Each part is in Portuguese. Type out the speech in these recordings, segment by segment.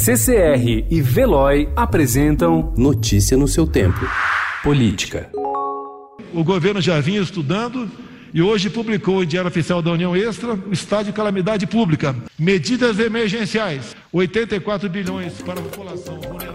CCR e Veloy apresentam Notícia no seu tempo. Política. O governo já vinha estudando e hoje publicou em Diário Oficial da União Extra o estado de calamidade pública. Medidas emergenciais: 84 bilhões para a população vulnerável.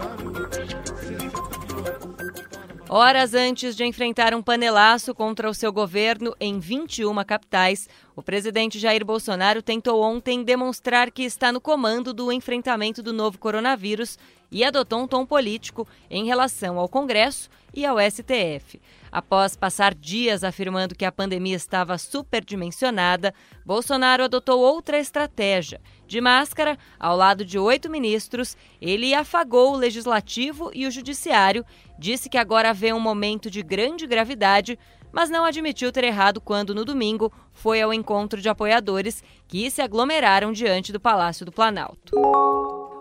Horas antes de enfrentar um panelaço contra o seu governo em 21 capitais, o presidente Jair Bolsonaro tentou ontem demonstrar que está no comando do enfrentamento do novo coronavírus e adotou um tom político em relação ao Congresso e ao STF. Após passar dias afirmando que a pandemia estava superdimensionada, Bolsonaro adotou outra estratégia. De máscara, ao lado de oito ministros, ele afagou o legislativo e o judiciário, disse que agora vê um momento de grande gravidade, mas não admitiu ter errado quando, no domingo, foi ao encontro de apoiadores que se aglomeraram diante do Palácio do Planalto.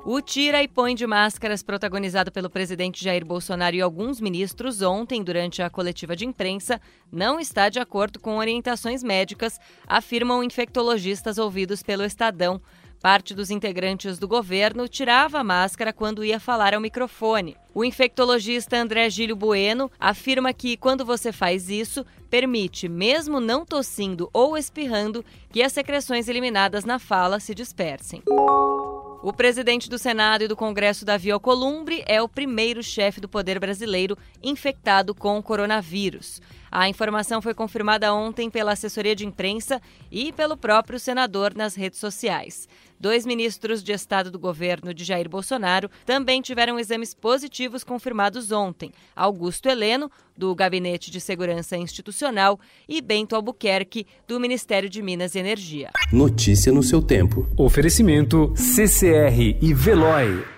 O Tira e Põe de Máscaras, protagonizado pelo presidente Jair Bolsonaro e alguns ministros ontem durante a coletiva de imprensa, não está de acordo com orientações médicas, afirmam infectologistas ouvidos pelo Estadão. Parte dos integrantes do governo tirava a máscara quando ia falar ao microfone. O infectologista André Gílio Bueno afirma que, quando você faz isso, permite, mesmo não tossindo ou espirrando, que as secreções eliminadas na fala se dispersem. O presidente do Senado e do Congresso, Davi Alcolumbre, é o primeiro chefe do poder brasileiro infectado com coronavírus. A informação foi confirmada ontem pela assessoria de imprensa e pelo próprio senador nas redes sociais. Dois ministros de Estado do governo de Jair Bolsonaro também tiveram exames positivos confirmados ontem: Augusto Heleno, do Gabinete de Segurança Institucional, e Bento Albuquerque, do Ministério de Minas e Energia. Notícia no seu tempo. Oferecimento CCR e Veloy.